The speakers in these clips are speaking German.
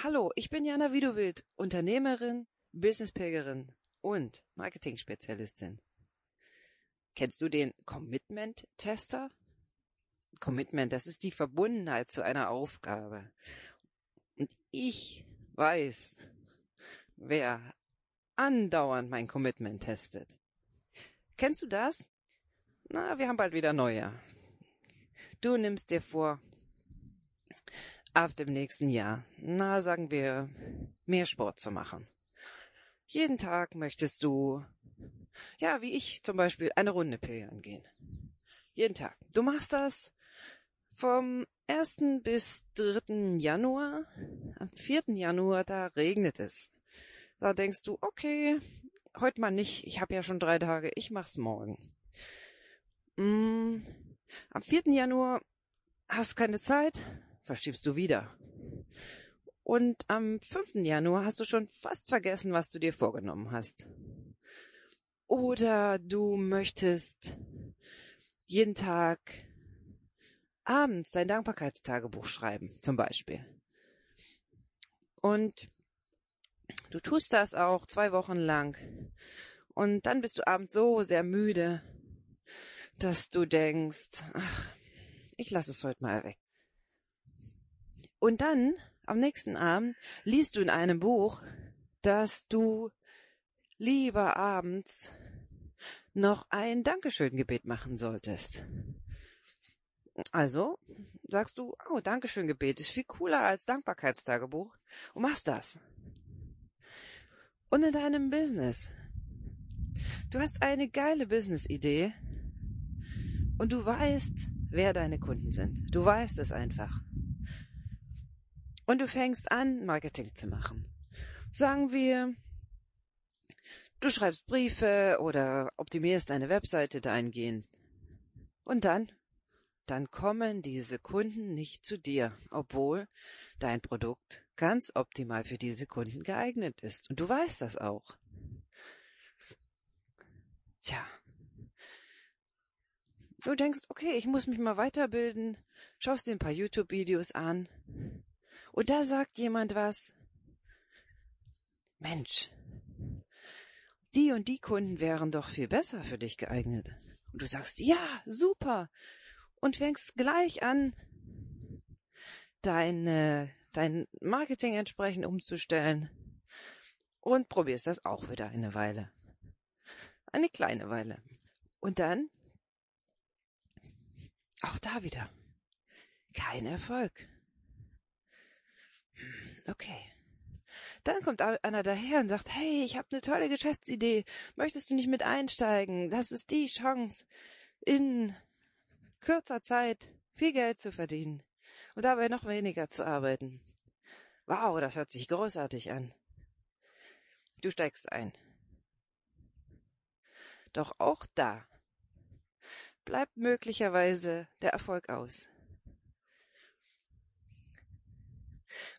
Hallo, ich bin Jana Widowild, Unternehmerin, Businesspilgerin und Marketing-Spezialistin. Kennst du den Commitment-Tester? Commitment, das ist die Verbundenheit zu einer Aufgabe. Und ich weiß, wer andauernd mein Commitment testet. Kennst du das? Na, wir haben bald wieder Neujahr. Du nimmst dir vor, ab dem nächsten Jahr, na sagen wir, mehr Sport zu machen. Jeden Tag möchtest du, ja, wie ich zum Beispiel, eine Runde pilgern gehen. Jeden Tag. Du machst das vom 1. bis 3. Januar. Am 4. Januar, da regnet es. Da denkst du, okay, heute mal nicht, ich habe ja schon drei Tage, ich mach's morgen. Mm, am 4. Januar hast du keine Zeit, verschiebst du wieder. Und am 5. Januar hast du schon fast vergessen, was du dir vorgenommen hast. Oder du möchtest jeden Tag abends dein Dankbarkeitstagebuch schreiben, zum Beispiel. Und du tust das auch zwei Wochen lang. Und dann bist du abends so sehr müde, dass du denkst, ach, ich lasse es heute mal weg. Und dann, am nächsten Abend, liest du in einem Buch, dass du lieber abends noch ein Dankeschön-Gebet machen solltest. Also sagst du, oh, Dankeschön-Gebet ist viel cooler als Dankbarkeitstagebuch und machst das. Und in deinem Business. Du hast eine geile Business-Idee und du weißt, wer deine Kunden sind. Du weißt es einfach. Und du fängst an, Marketing zu machen. Sagen wir, du schreibst Briefe oder optimierst deine Webseite dahingehend. Und dann, dann kommen diese Kunden nicht zu dir, obwohl dein Produkt ganz optimal für diese Kunden geeignet ist. Und du weißt das auch. Tja. Du denkst, okay, ich muss mich mal weiterbilden, schaust dir ein paar YouTube-Videos an, und da sagt jemand was. Mensch, die und die Kunden wären doch viel besser für dich geeignet. Und du sagst, ja, super. Und fängst gleich an, dein, dein Marketing entsprechend umzustellen. Und probierst das auch wieder eine Weile. Eine kleine Weile. Und dann, auch da wieder, kein Erfolg. Okay. Dann kommt einer daher und sagt, hey, ich habe eine tolle Geschäftsidee. Möchtest du nicht mit einsteigen? Das ist die Chance, in kürzer Zeit viel Geld zu verdienen und dabei noch weniger zu arbeiten. Wow, das hört sich großartig an. Du steigst ein. Doch auch da bleibt möglicherweise der Erfolg aus.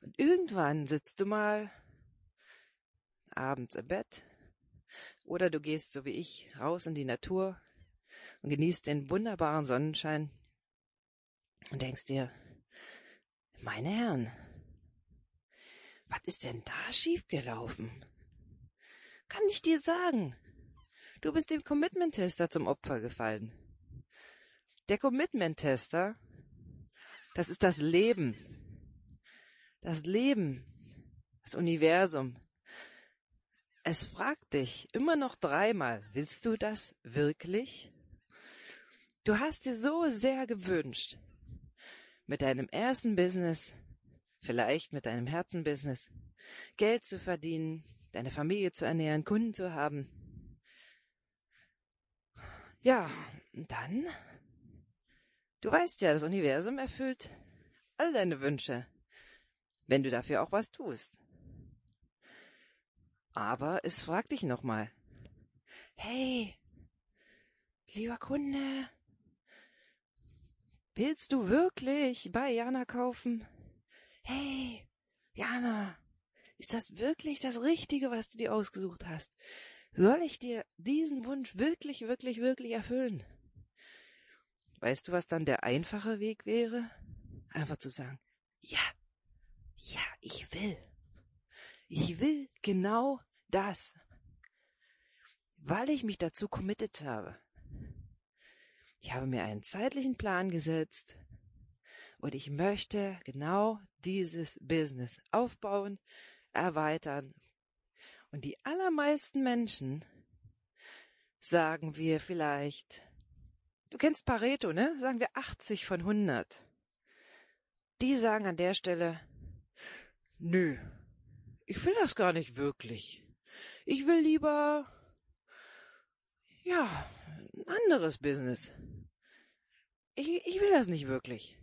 Und irgendwann sitzt du mal abends im Bett oder du gehst so wie ich raus in die Natur und genießt den wunderbaren Sonnenschein und denkst dir, meine Herren, was ist denn da schiefgelaufen? Kann ich dir sagen. Du bist dem Commitment-Tester zum Opfer gefallen. Der Commitment-Tester, das ist das Leben, das Leben, das Universum, es fragt dich immer noch dreimal, willst du das wirklich? Du hast dir so sehr gewünscht, mit deinem ersten Business, vielleicht mit deinem Herzenbusiness, Geld zu verdienen, deine Familie zu ernähren, Kunden zu haben. Ja, dann, du weißt ja, das Universum erfüllt all deine Wünsche wenn du dafür auch was tust. Aber es fragt dich nochmal. Hey, lieber Kunde, willst du wirklich bei Jana kaufen? Hey, Jana, ist das wirklich das Richtige, was du dir ausgesucht hast? Soll ich dir diesen Wunsch wirklich, wirklich, wirklich erfüllen? Weißt du, was dann der einfache Weg wäre? Einfach zu sagen, ja, ja, ich will. Ich will genau das, weil ich mich dazu committed habe. Ich habe mir einen zeitlichen Plan gesetzt und ich möchte genau dieses Business aufbauen, erweitern. Und die allermeisten Menschen sagen wir vielleicht, du kennst Pareto, ne? Sagen wir 80 von 100. Die sagen an der Stelle, nö, ich will das gar nicht wirklich. Ich will lieber, ja, ein anderes Business. Ich, ich will das nicht wirklich.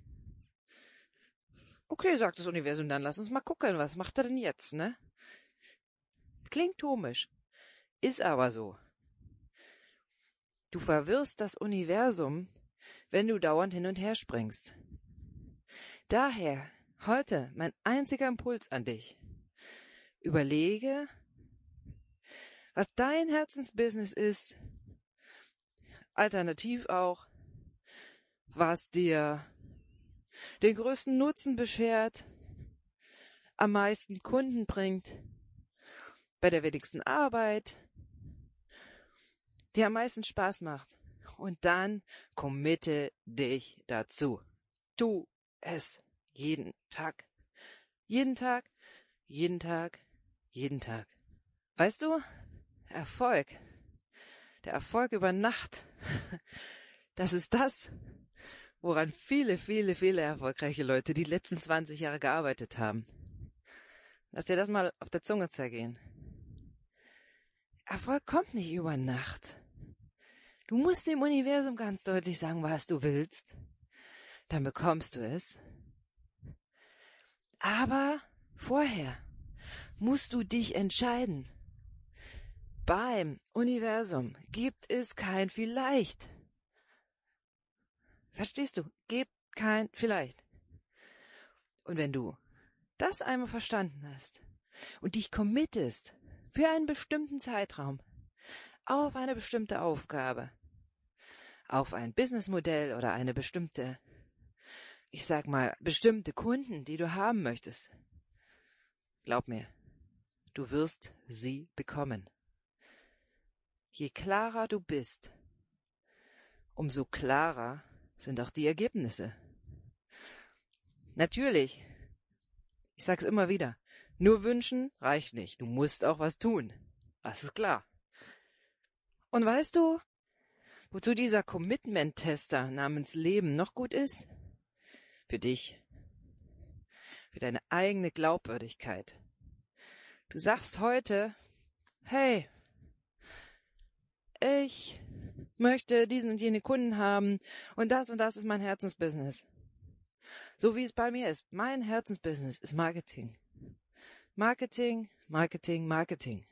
Okay, sagt das Universum, dann lass uns mal gucken, was macht er denn jetzt, ne? Klingt komisch, ist aber so. Du verwirrst das Universum, wenn du dauernd hin und her springst. Daher heute mein einziger Impuls an dich. Überlege, was dein Herzensbusiness ist, alternativ auch, was dir den größten Nutzen beschert, am meisten Kunden bringt, bei der wenigsten Arbeit, dir am meisten Spaß macht. Und dann committe dich dazu. Tu es jeden Tag. Jeden Tag, jeden Tag, jeden Tag. Weißt du, Erfolg, der Erfolg über Nacht, das ist das, woran viele, viele, viele erfolgreiche Leute die letzten 20 Jahre gearbeitet haben. Lass dir das mal auf der Zunge zergehen. Erfolg kommt nicht über Nacht. Du musst dem Universum ganz deutlich sagen, was du willst. Dann bekommst du es. Aber vorher musst du dich entscheiden. Beim Universum gibt es kein vielleicht. Verstehst du? Gibt kein vielleicht. Und wenn du das einmal verstanden hast und dich committest für einen bestimmten Zeitraum, auf eine bestimmte Aufgabe, auf ein Businessmodell oder eine bestimmte, ich sag mal, bestimmte Kunden, die du haben möchtest. Glaub mir, du wirst sie bekommen. Je klarer du bist, umso klarer sind auch die Ergebnisse. Natürlich, ich sag's immer wieder, nur wünschen reicht nicht, du musst auch was tun. Das ist klar. Und weißt du, wozu dieser Commitment-Tester namens Leben noch gut ist? Für dich. Für deine eigene Glaubwürdigkeit. Du sagst heute, hey, ich möchte diesen und jene Kunden haben und das und das ist mein Herzensbusiness. So wie es bei mir ist. Mein Herzensbusiness ist Marketing. Marketing, Marketing, Marketing.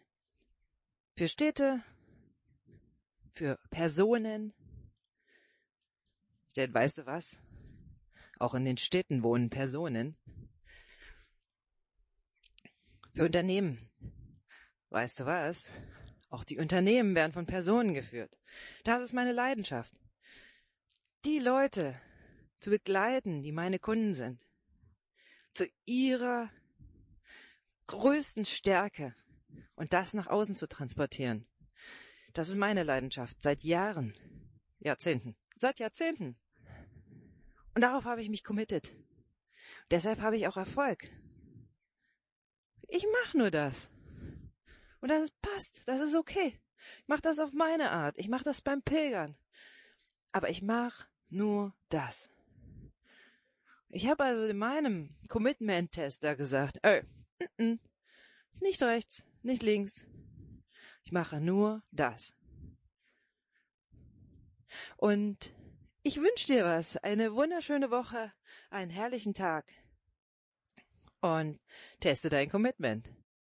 Für Städte, für Personen. Denn weißt du was? Auch in den Städten wohnen Personen. Für Unternehmen. Weißt du was? Auch die Unternehmen werden von Personen geführt. Das ist meine Leidenschaft. Die Leute zu begleiten, die meine Kunden sind. Zu ihrer größten Stärke und das nach außen zu transportieren. Das ist meine Leidenschaft seit Jahren, Jahrzehnten, seit Jahrzehnten. Und darauf habe ich mich committed. Deshalb habe ich auch Erfolg. Ich mache nur das. Und das passt, das ist okay. Ich mache das auf meine Art. Ich mache das beim Pilgern. Aber ich mache nur das. Ich habe also in meinem Commitment-Tester gesagt, ey, n -n, nicht rechts, nicht links, ich mache nur das. Und ich wünsche dir was. Eine wunderschöne Woche, einen herrlichen Tag. Und teste dein Commitment.